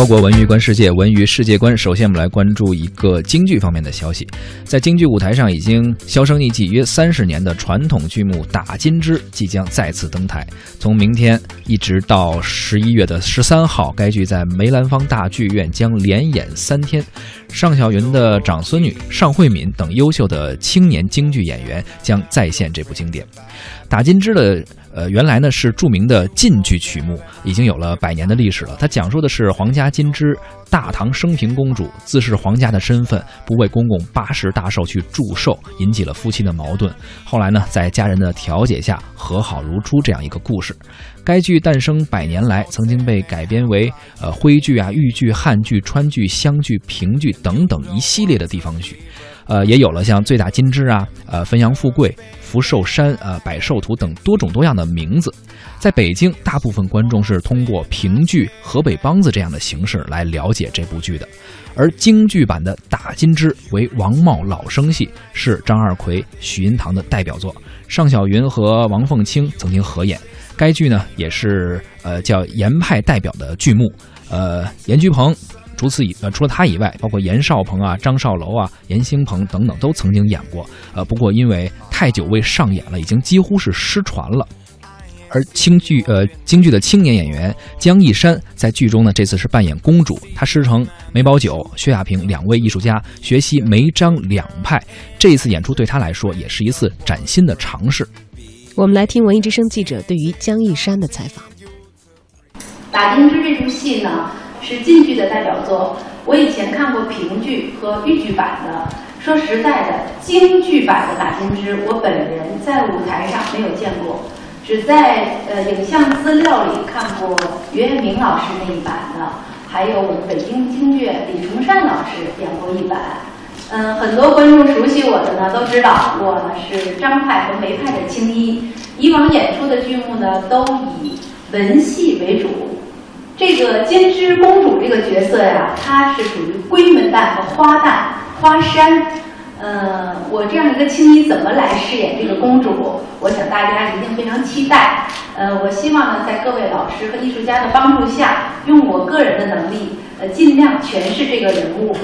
透过文娱观世界，文娱世界观。首先，我们来关注一个京剧方面的消息。在京剧舞台上已经销声匿迹约三十年的传统剧目《打金枝》即将再次登台。从明天一直到十一月的十三号，该剧在梅兰芳大剧院将连演三天。尚小云的长孙女尚慧敏等优秀的青年京剧演员将再现这部经典《打金枝》的。呃，原来呢是著名的晋剧曲目，已经有了百年的历史了。它讲述的是皇家金枝大唐升平公主自恃皇家的身份，不为公公八十大寿去祝寿，引起了夫妻的矛盾。后来呢，在家人的调解下和好如初，这样一个故事。该剧诞生百年来，曾经被改编为呃徽剧啊、豫剧、汉剧、川剧、湘剧、评剧等等一系列的地方剧。呃，也有了像《醉打金枝》啊、呃《汾阳富贵》、《福寿山》呃《百寿图》等多种多样的名字。在北京，大部分观众是通过评剧、河北梆子这样的形式来了解这部剧的。而京剧版的《打金枝》为王茂老生戏，是张二奎、许银堂的代表作。尚小云和王凤清曾经合演。该剧呢，也是呃叫严派代表的剧目。呃，严菊鹏。除此以呃，除了他以外，包括严少鹏啊、张少楼啊、严兴鹏等等，都曾经演过。呃，不过因为太久未上演了，已经几乎是失传了。而京剧呃京剧的青年演员江一山在剧中呢，这次是扮演公主，她师承梅葆玖、薛亚萍两位艺术家，学习梅张两派。这一次演出对她来说也是一次崭新的尝试。我们来听文艺之声记者对于江一山的采访。打金枝这出戏呢？是晋剧的代表作，我以前看过评剧和豫剧版的。说实在的，京剧版的《打金枝》，我本人在舞台上没有见过，只在呃影像资料里看过袁月明老师那一版的，还有我们北京京剧李崇善老师演过一版。嗯，很多观众熟悉我的呢，都知道我呢是张派和梅派的青衣，以往演出的剧目呢都以文戏为主。这个金枝公主这个角色呀，她是属于闺门旦和花旦花山。呃，我这样一个青衣怎么来饰演这个公主？我想大家一定非常期待。呃，我希望呢，在各位老师和艺术家的帮助下，用我个人的能力，呃，尽量诠释这个人物。